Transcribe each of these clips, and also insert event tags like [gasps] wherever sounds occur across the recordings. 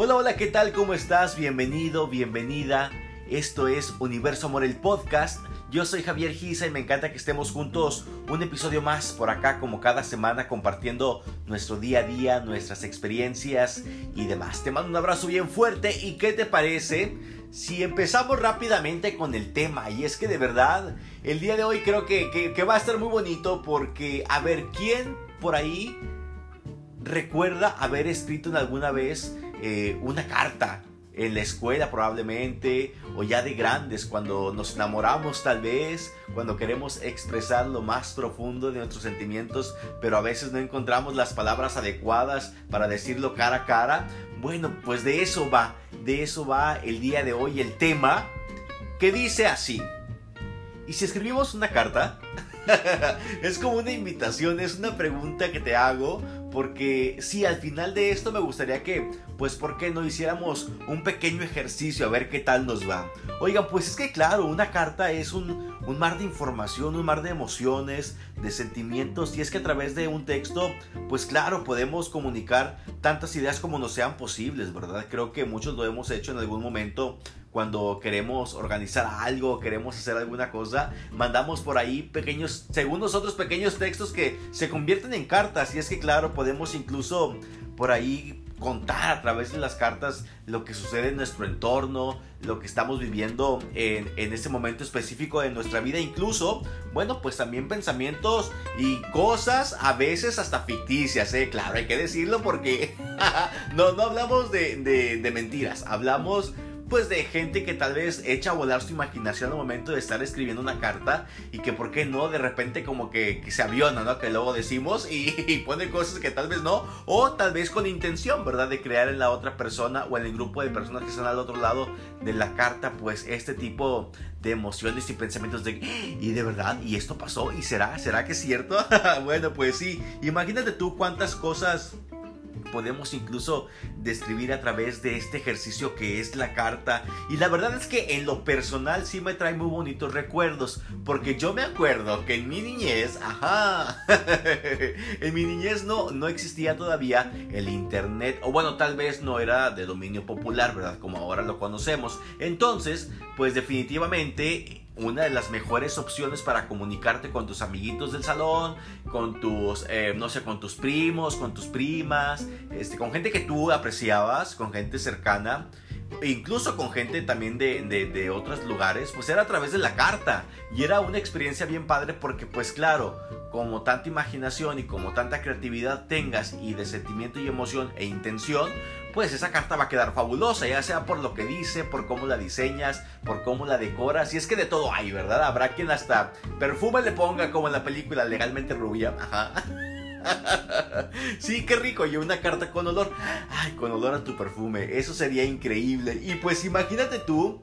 Hola, hola, ¿qué tal? ¿Cómo estás? Bienvenido, bienvenida. Esto es Universo Amor el podcast. Yo soy Javier Giza y me encanta que estemos juntos un episodio más por acá como cada semana compartiendo nuestro día a día, nuestras experiencias y demás. Te mando un abrazo bien fuerte y ¿qué te parece si empezamos rápidamente con el tema? Y es que de verdad el día de hoy creo que, que va a estar muy bonito porque a ver, ¿quién por ahí recuerda haber escrito en alguna vez eh, una carta en la escuela probablemente, o ya de grandes, cuando nos enamoramos tal vez, cuando queremos expresar lo más profundo de nuestros sentimientos, pero a veces no encontramos las palabras adecuadas para decirlo cara a cara. Bueno, pues de eso va, de eso va el día de hoy el tema, que dice así. ¿Y si escribimos una carta? [laughs] es como una invitación, es una pregunta que te hago porque sí, al final de esto me gustaría que, pues, ¿por qué no hiciéramos un pequeño ejercicio a ver qué tal nos va? Oigan, pues es que claro, una carta es un, un mar de información, un mar de emociones, de sentimientos, y es que a través de un texto, pues claro, podemos comunicar tantas ideas como nos sean posibles, ¿verdad? Creo que muchos lo hemos hecho en algún momento cuando queremos organizar algo, queremos hacer alguna cosa, mandamos por ahí pequeños, según nosotros, pequeños textos que se convierten en cartas. Y es que, claro, podemos incluso por ahí contar a través de las cartas lo que sucede en nuestro entorno, lo que estamos viviendo en, en este momento específico de nuestra vida, incluso, bueno, pues también pensamientos y cosas a veces hasta ficticias, ¿eh? Claro, hay que decirlo porque [laughs] no, no hablamos de, de, de mentiras, hablamos pues de gente que tal vez echa a volar su imaginación al momento de estar escribiendo una carta y que por qué no de repente como que, se aviona, ¿no? Que luego decimos [laughs] y, pone cosas que tal vez no o tal vez con intención, ¿verdad? De crear en la otra persona o en el grupo de personas que están al otro lado de la carta pues este tipo de emociones y pensamientos de y de verdad y esto pasó y será será que es cierto [laughs] bueno pues sí imagínate tú cuántas cosas podemos incluso describir a través de este ejercicio que es la carta. Y la verdad es que en lo personal sí me trae muy bonitos recuerdos, porque yo me acuerdo que en mi niñez, ajá, [laughs] en mi niñez no, no existía todavía el internet, o bueno, tal vez no era de dominio popular, ¿verdad? Como ahora lo conocemos. Entonces, pues definitivamente una de las mejores opciones para comunicarte con tus amiguitos del salón, con tus, eh, no sé, con tus primos, con tus primas, este, con gente que tú apreciabas, con gente cercana, incluso con gente también de, de, de otros lugares, pues era a través de la carta. Y era una experiencia bien padre porque, pues claro, como tanta imaginación y como tanta creatividad tengas y de sentimiento y emoción e intención, pues esa carta va a quedar fabulosa, ya sea por lo que dice, por cómo la diseñas, por cómo la decoras. Y es que de todo hay, ¿verdad? Habrá quien hasta perfume le ponga como en la película legalmente rubia. Ajá. [laughs] Sí, qué rico. Y una carta con olor. Ay, con olor a tu perfume. Eso sería increíble. Y pues imagínate tú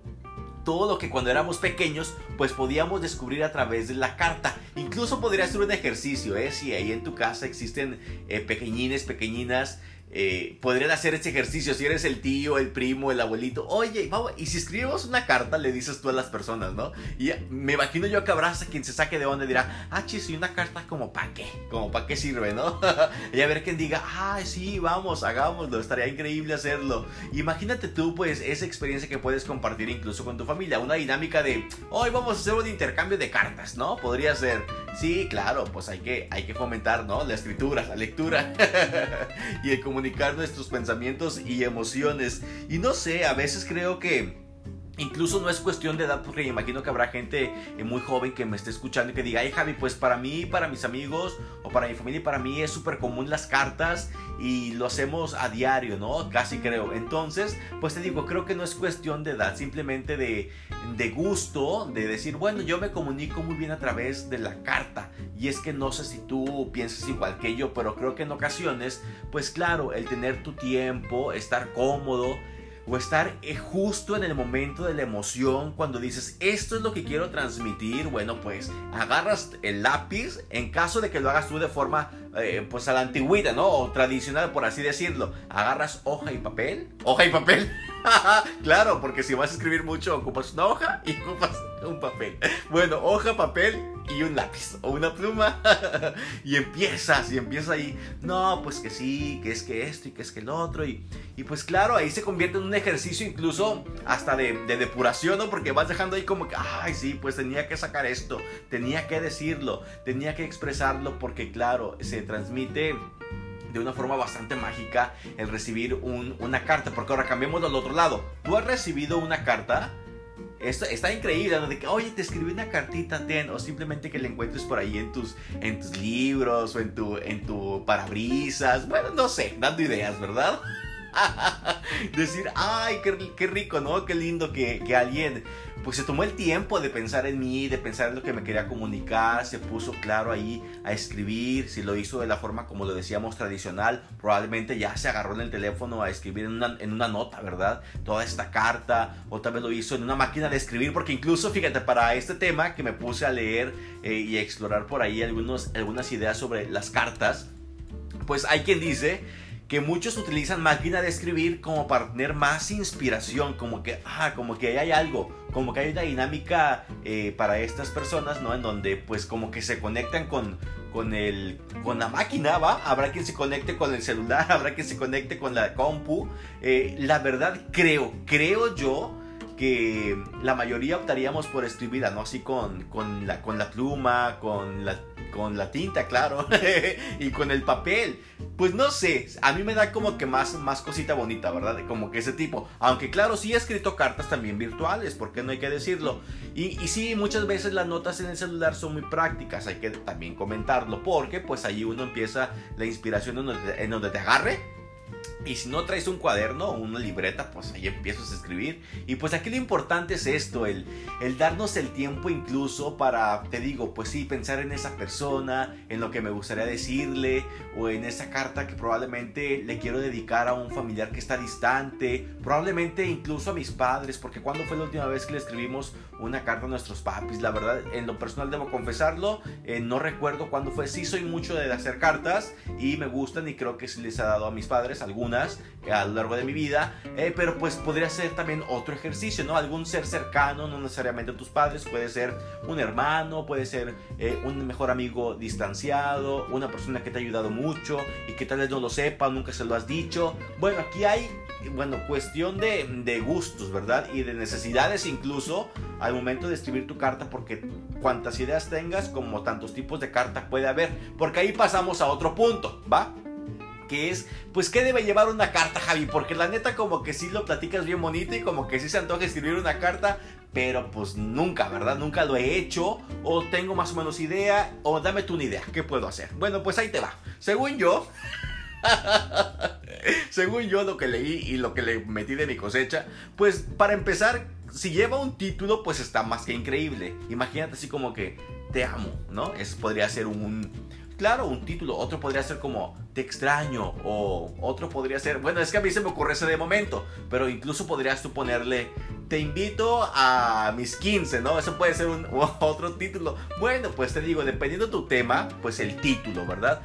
todo lo que cuando éramos pequeños pues podíamos descubrir a través de la carta. Incluso podría ser un ejercicio, ¿eh? Si ahí en tu casa existen eh, pequeñines, pequeñinas eh, podrían hacer este ejercicio. Si eres el tío, el primo, el abuelito, oye, vamos, y si escribimos una carta, le dices tú a las personas, ¿no? Y me imagino yo que habrá hasta quien se saque de onda y dirá, ah, chis, y una carta como para qué, como para qué sirve, ¿no? [laughs] y a ver quien diga, ah, sí, vamos, hagámoslo, estaría increíble hacerlo. Imagínate tú, pues, esa experiencia que puedes compartir incluso con tu familia, una dinámica de, hoy vamos a hacer un intercambio de cartas, ¿no? Podría ser, sí, claro, pues hay que, hay que fomentar, ¿no? La escritura, la lectura [laughs] y el comunicación nuestros pensamientos y emociones. Y no sé, a veces creo que Incluso no es cuestión de edad, porque imagino que habrá gente eh, muy joven que me esté escuchando y que diga, ay Javi, pues para mí, para mis amigos o para mi familia y para mí es súper común las cartas y lo hacemos a diario, ¿no? Casi creo. Entonces, pues te digo, creo que no es cuestión de edad, simplemente de, de gusto, de decir, bueno, yo me comunico muy bien a través de la carta. Y es que no sé si tú piensas igual que yo, pero creo que en ocasiones, pues claro, el tener tu tiempo, estar cómodo, o estar eh, justo en el momento de la emoción cuando dices esto es lo que quiero transmitir, bueno pues agarras el lápiz en caso de que lo hagas tú de forma eh, pues a la antigüita, ¿no? O tradicional por así decirlo, agarras hoja y papel, hoja y papel, [laughs] claro, porque si vas a escribir mucho ocupas una hoja y ocupas un papel, bueno, hoja, papel y un lápiz o una pluma [laughs] y empiezas y empiezas ahí, no, pues que sí, que es que esto y que es que el otro y, y pues claro, ahí se convierte en un ejercicio incluso hasta de, de, depuración, ¿no? Porque vas dejando ahí como que, ay, sí, pues tenía que sacar esto, tenía que decirlo, tenía que expresarlo porque claro, se transmite de una forma bastante mágica el recibir un, una carta, porque ahora cambiemos al otro lado, ¿tú has recibido una carta? Esto está increíble, ¿no? De que, oye, te escribí una cartita, ten, o simplemente que la encuentres por ahí en tus, en tus libros o en tu, en tu parabrisas. Bueno, no sé, dando ideas, ¿verdad? [laughs] Decir, ay, qué, qué, rico, ¿no? Qué lindo que, que alguien pues se tomó el tiempo de pensar en mí, de pensar en lo que me quería comunicar, se puso claro ahí a escribir, si lo hizo de la forma como lo decíamos tradicional, probablemente ya se agarró en el teléfono a escribir en una, en una nota, ¿verdad? Toda esta carta, o tal vez lo hizo en una máquina de escribir, porque incluso, fíjate, para este tema que me puse a leer eh, y a explorar por ahí algunos, algunas ideas sobre las cartas, pues hay quien dice que muchos utilizan máquina de escribir como para tener más inspiración, como que, ah, como que hay algo, como que hay una dinámica eh, para estas personas, ¿no? En donde pues como que se conectan con, con, el, con la máquina, ¿va? Habrá quien se conecte con el celular, [laughs] habrá quien se conecte con la compu. Eh, la verdad creo, creo yo que la mayoría optaríamos por escribir, ¿no? Así con, con, la, con la pluma, con la con la tinta, claro, [laughs] y con el papel. Pues no sé, a mí me da como que más, más cosita bonita, ¿verdad? Como que ese tipo. Aunque claro, sí he escrito cartas también virtuales, porque no hay que decirlo. Y, sí, muchas veces las notas en el celular son muy prácticas, hay que también comentarlo, porque pues ahí uno empieza la inspiración en donde te agarre y si no traes un cuaderno o una libreta, pues ahí empiezas a escribir. Y pues aquí lo importante es esto, el, el darnos el tiempo incluso para, te digo, pues sí, pensar en esa persona, en lo que me gustaría decirle, o en esa carta que probablemente le quiero dedicar a un familiar que está distante, probablemente incluso a mis padres, porque cuando fue la última vez que le escribimos una carta a nuestros papis, la verdad, en lo personal debo confesarlo, eh, no recuerdo cuándo fue, sí soy mucho de hacer cartas y me gustan y creo que sí les ha dado a mis padres a lo largo de mi vida, eh, pero pues podría ser también otro ejercicio, ¿no? Algún ser cercano, no necesariamente tus padres, puede ser un hermano, puede ser eh, un mejor amigo distanciado, una persona que te ha ayudado mucho y que tal vez no lo sepa, nunca se lo has dicho. Bueno, aquí hay, bueno, cuestión de, de gustos, ¿verdad? Y de necesidades incluso al momento de escribir tu carta, porque cuantas ideas tengas, como tantos tipos de carta puede haber, porque ahí pasamos a otro punto, ¿va? Que es, pues, ¿qué debe llevar una carta, Javi? Porque la neta como que sí lo platicas bien bonito y como que sí se antoja escribir una carta, pero pues nunca, ¿verdad? Nunca lo he hecho, o tengo más o menos idea, o dame tú una idea, ¿qué puedo hacer? Bueno, pues ahí te va. Según yo, [laughs] según yo lo que leí y lo que le metí de mi cosecha, pues para empezar, si lleva un título, pues está más que increíble. Imagínate así como que te amo, ¿no? Eso podría ser un Claro, un título, otro podría ser como Te extraño o otro podría ser, bueno, es que a mí se me ocurre ese de momento, pero incluso podrías tú ponerle Te invito a mis 15, ¿no? Eso puede ser un [laughs] otro título. Bueno, pues te digo, dependiendo de tu tema, pues el título, ¿verdad?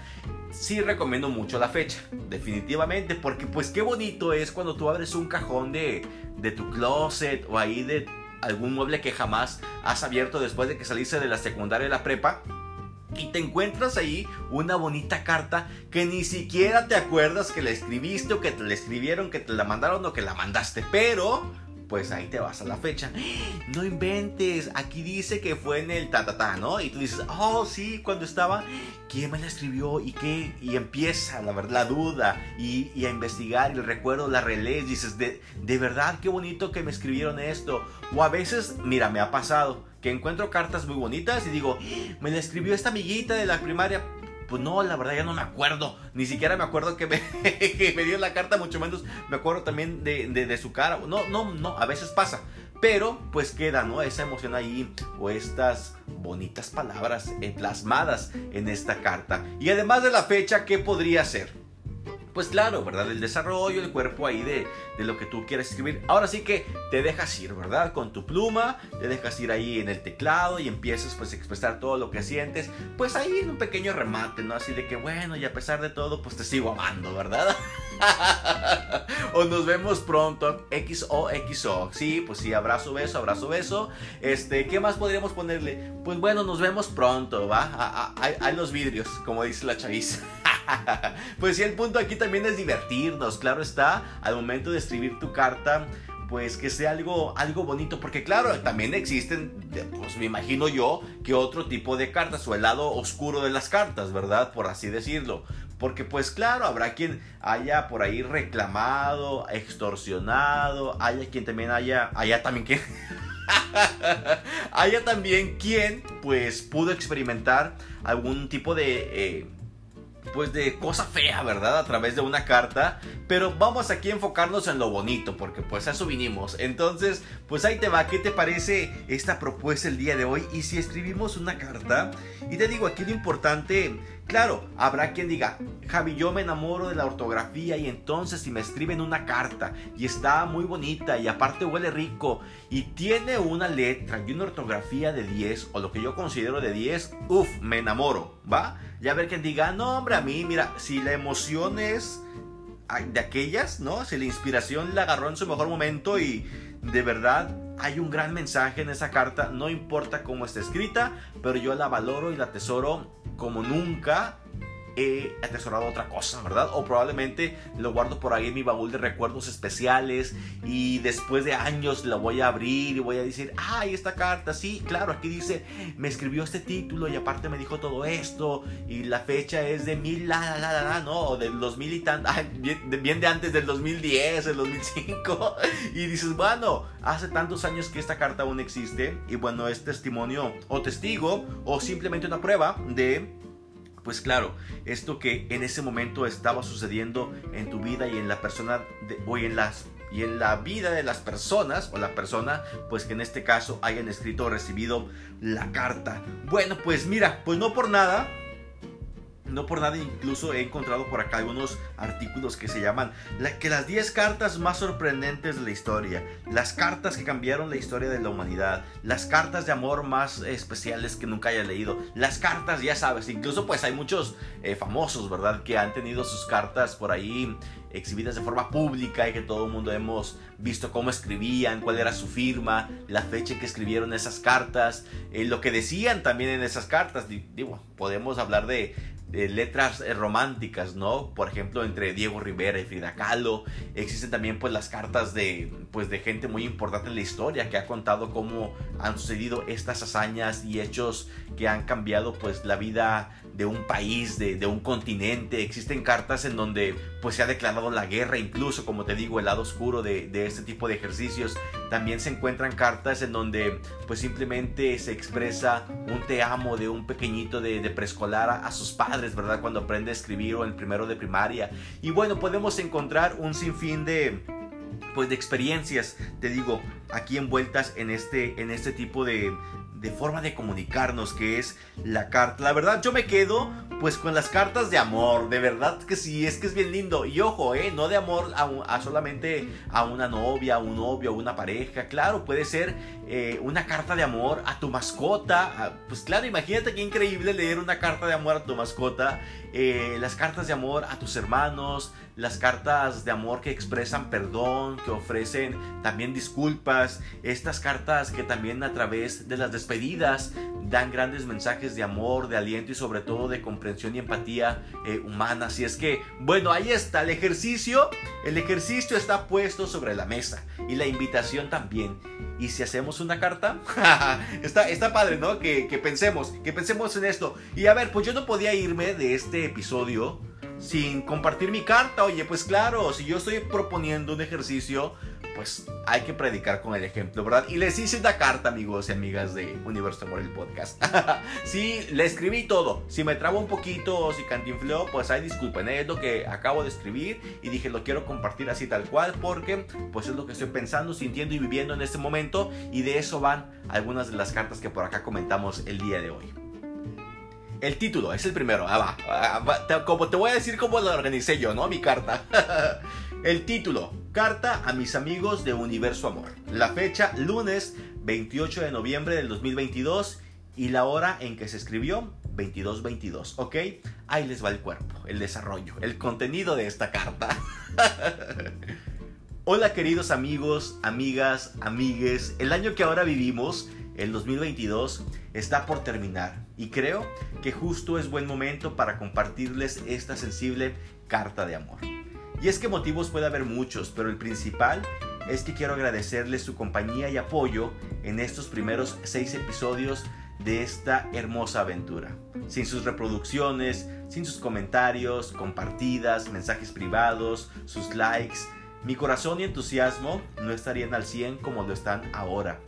Sí recomiendo mucho la fecha, definitivamente, porque pues qué bonito es cuando tú abres un cajón de, de tu closet o ahí de algún mueble que jamás has abierto después de que saliste de la secundaria de la prepa y te encuentras ahí una bonita carta que ni siquiera te acuerdas que la escribiste o que te la escribieron, que te la mandaron o que la mandaste, pero pues ahí te vas a la fecha. [gasps] No inventes, aquí dice que fue en el ta ¿no? Y tú dices, oh, sí, cuando estaba, ¿quién me la escribió? ¿Y qué? Y empieza, la la duda y, a investigar y el recuerdo la relees. Dices, de, de verdad, qué bonito que me escribieron esto. O a veces, mira, me ha pasado que encuentro cartas muy bonitas y digo, me la escribió esta amiguita de la primaria. Pues no, la verdad ya no me acuerdo. Ni siquiera me acuerdo que me, [laughs] me dio la carta, mucho menos me acuerdo también de, de, su cara. No, no, no, a veces pasa. Pero pues queda, ¿no? Esa emoción ahí o estas bonitas palabras plasmadas en esta carta. Y además de la fecha, ¿qué podría ser? Pues claro, ¿verdad? El desarrollo, el cuerpo ahí de, de, lo que tú quieres escribir. Ahora sí que te dejas ir, ¿verdad? Con tu pluma, te dejas ir ahí en el teclado y empiezas pues a expresar todo lo que sientes. Pues ahí en un pequeño remate, ¿no? Así de que bueno, y a pesar de todo, pues te sigo amando, ¿verdad? [laughs] o nos vemos pronto. XOXO. Sí, pues sí, abrazo, beso, abrazo, beso. Este, ¿qué más podríamos ponerle? Pues bueno, nos vemos pronto, ¿va? Hay los vidrios, como dice la chaviza. [laughs] pues sí, el punto aquí también es divertirnos, claro está, al momento de escribir tu carta pues que sea algo, algo bonito, porque claro, también existen, pues me imagino yo, que otro tipo de cartas, o el lado oscuro de las cartas, ¿verdad? Por así decirlo. Porque pues claro, habrá quien haya por ahí reclamado, extorsionado, haya quien también haya, haya también quien... [laughs] haya también quien pues pudo experimentar algún tipo de... Eh, pues de cosa fea, ¿verdad? A través de una carta. Pero vamos aquí a enfocarnos en lo bonito, porque pues a eso vinimos. Entonces, pues ahí te va, ¿qué te parece esta propuesta el día de hoy? Y si escribimos una carta, y te digo aquí lo importante, claro, habrá quien diga, Javi, yo me enamoro de la ortografía y entonces si me escriben una carta y está muy bonita y aparte huele rico y tiene una letra y una ortografía de 10 o lo que yo considero de 10, uff, me enamoro, ¿va? Ya ver quien diga, no hombre, a mí, mira, si la emoción es de aquellas, ¿no? Si la inspiración la agarró en su mejor momento y de verdad hay un gran mensaje en esa carta, no importa cómo esté escrita, pero yo la valoro y la tesoro como nunca he atesorado otra cosa, ¿verdad? O probablemente lo guardo por ahí en mi baúl de recuerdos especiales y después de años la voy a abrir y voy a decir, ay, esta carta, sí, claro, aquí dice, me escribió este título y aparte me dijo todo esto y la fecha es de mil, la, la, la, no, o del 2000 y tan, bien, bien de antes del 2010, el 2005 [laughs] y dices, bueno, hace tantos años que esta carta aún existe y bueno, es testimonio o testigo o simplemente una prueba de pues claro, esto que en ese momento estaba sucediendo en tu vida y en la persona de, en las y en la vida de las personas o la persona pues que en este caso hayan escrito o recibido la carta. Bueno, pues mira, pues no por nada no por nada incluso he encontrado por acá algunos artículos que se llaman la, que las 10 cartas más sorprendentes de la historia, las cartas que cambiaron la historia de la humanidad, las cartas de amor más especiales que nunca haya leído, las cartas, ya sabes, incluso pues hay muchos eh, famosos, ¿verdad? Que han tenido sus cartas por ahí exhibidas de forma pública y que todo el mundo hemos visto cómo escribían, cuál era su firma, la fecha en que escribieron esas cartas, eh, lo que decían también en esas cartas. Digo, podemos hablar de letras eh, románticas, ¿no? Por ejemplo, entre Diego Rivera y Frida Kahlo. Existen también pues las cartas de pues de gente muy importante en la historia que ha contado cómo han sucedido estas hazañas y hechos que han cambiado pues la vida de un país, de, un continente. Existen cartas en donde pues se ha declarado la guerra, incluso como te digo, el lado oscuro de, de este tipo de ejercicios. También se encuentran cartas en donde pues simplemente se expresa un te amo de un pequeñito de, preescolar a, sus padres, ¿verdad? Cuando aprende a escribir o en primero de primaria. Y bueno, podemos encontrar un sinfín de pues de experiencias, te digo, aquí envueltas en este, en este tipo de, de forma de comunicarnos que es la carta. La verdad yo me quedo pues con las cartas de amor, de verdad que sí, es que es bien lindo. Y ojo, eh, no de amor a, solamente a una novia, a un novio, a una pareja. Claro, puede ser eh, una carta de amor a tu mascota. pues claro, imagínate qué increíble leer una carta de amor a tu mascota. Eh, las cartas de amor a tus hermanos, las cartas de amor que expresan perdón, que ofrecen también disculpas, estas cartas que también a través de las despedidas dan grandes mensajes de amor, de aliento y sobre todo de comprensión y empatía eh, humana. Así es que, bueno, ahí está el ejercicio. El ejercicio está puesto sobre la mesa y la invitación también. Y si hacemos una carta, [laughs] está, está padre, ¿no? Que pensemos, que pensemos en esto. Y a ver, pues yo no podía irme de este episodio sin compartir mi carta. Oye, pues claro, si yo estoy proponiendo un ejercicio, pues hay que predicar con el ejemplo, ¿verdad? Y les hice una carta, amigos y amigas de Universo Amor el Podcast. [laughs] sí, le escribí todo. Si me trabo un poquito o si cantinfleo, pues ahí disculpen, ¿eh? es lo que acabo de escribir y dije lo quiero compartir así tal cual porque pues es lo que estoy pensando, sintiendo y viviendo en este momento y de eso van algunas de las cartas que por acá comentamos el día de hoy. El título es el primero. Ah, ah, como te voy a decir cómo lo organicé yo, ¿no? Mi carta. [laughs] el título. Carta a mis amigos de Universo Amor. La fecha, lunes 28 de noviembre del 2022. y la hora en que se escribió 2222, ¿ok? Ahí les va el cuerpo, el desarrollo, el contenido de esta carta. [laughs] Hola queridos amigos, amigas, amigues, el año que ahora vivimos, el 2022, está por terminar y creo que justo es buen momento para compartirles esta sensible carta de amor. Y es que motivos puede haber muchos, pero el principal es que quiero agradecerles su compañía y apoyo en estos primeros seis episodios de esta hermosa aventura. Sin sus reproducciones, sin sus comentarios, compartidas, mensajes privados, sus likes, mi corazón y entusiasmo no estarían al 100 como lo están ahora.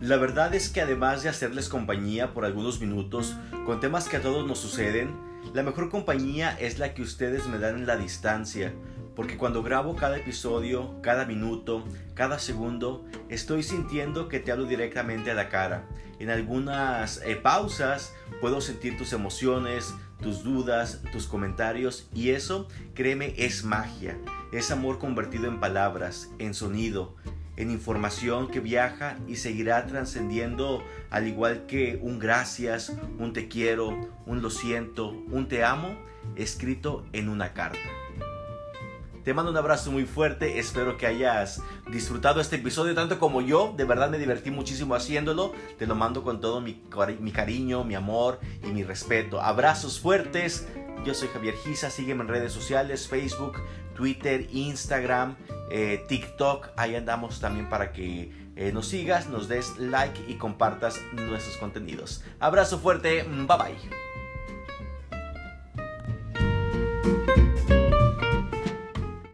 La verdad es que además de hacerles compañía por algunos minutos con temas que a todos nos suceden, la mejor compañía es la que ustedes me dan en la distancia, porque cuando grabo cada episodio, cada minuto, cada segundo, estoy sintiendo que te hablo directamente a la cara. En algunas eh, pausas puedo sentir tus emociones, tus dudas, tus comentarios y eso, créeme, es magia. Es amor convertido en palabras, en sonido, en información que viaja y seguirá trascendiendo al igual que un gracias, un te quiero, un lo siento, un te amo, escrito en una carta. Te mando un abrazo muy fuerte, espero que hayas disfrutado este episodio tanto como yo, de verdad me divertí muchísimo haciéndolo, te lo mando con todo mi, mi cariño, mi amor y mi respeto. Abrazos fuertes, yo soy Javier Giza, sígueme en redes sociales, Facebook, Twitter, Instagram, eh, TikTok, ahí andamos también para que eh, nos sigas, nos des like y compartas nuestros contenidos. Abrazo fuerte, bye bye.